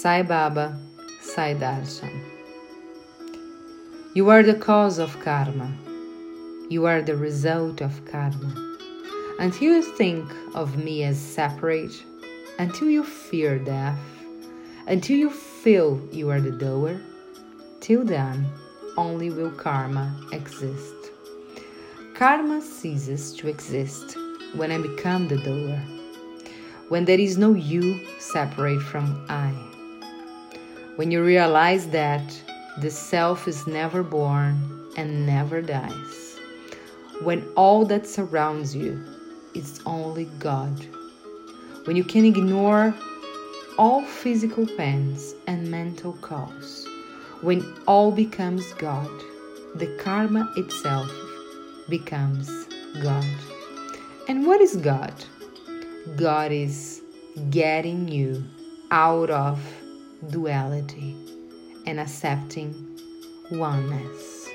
Sai Baba, Sai Darshan. You are the cause of karma. You are the result of karma. Until you think of me as separate, until you fear death, until you feel you are the doer, till then only will karma exist. Karma ceases to exist when I become the doer, when there is no you separate from I. When you realize that the self is never born and never dies. When all that surrounds you is only God. When you can ignore all physical pains and mental calls, When all becomes God, the karma itself becomes God. And what is God? God is getting you out of duality and accepting oneness.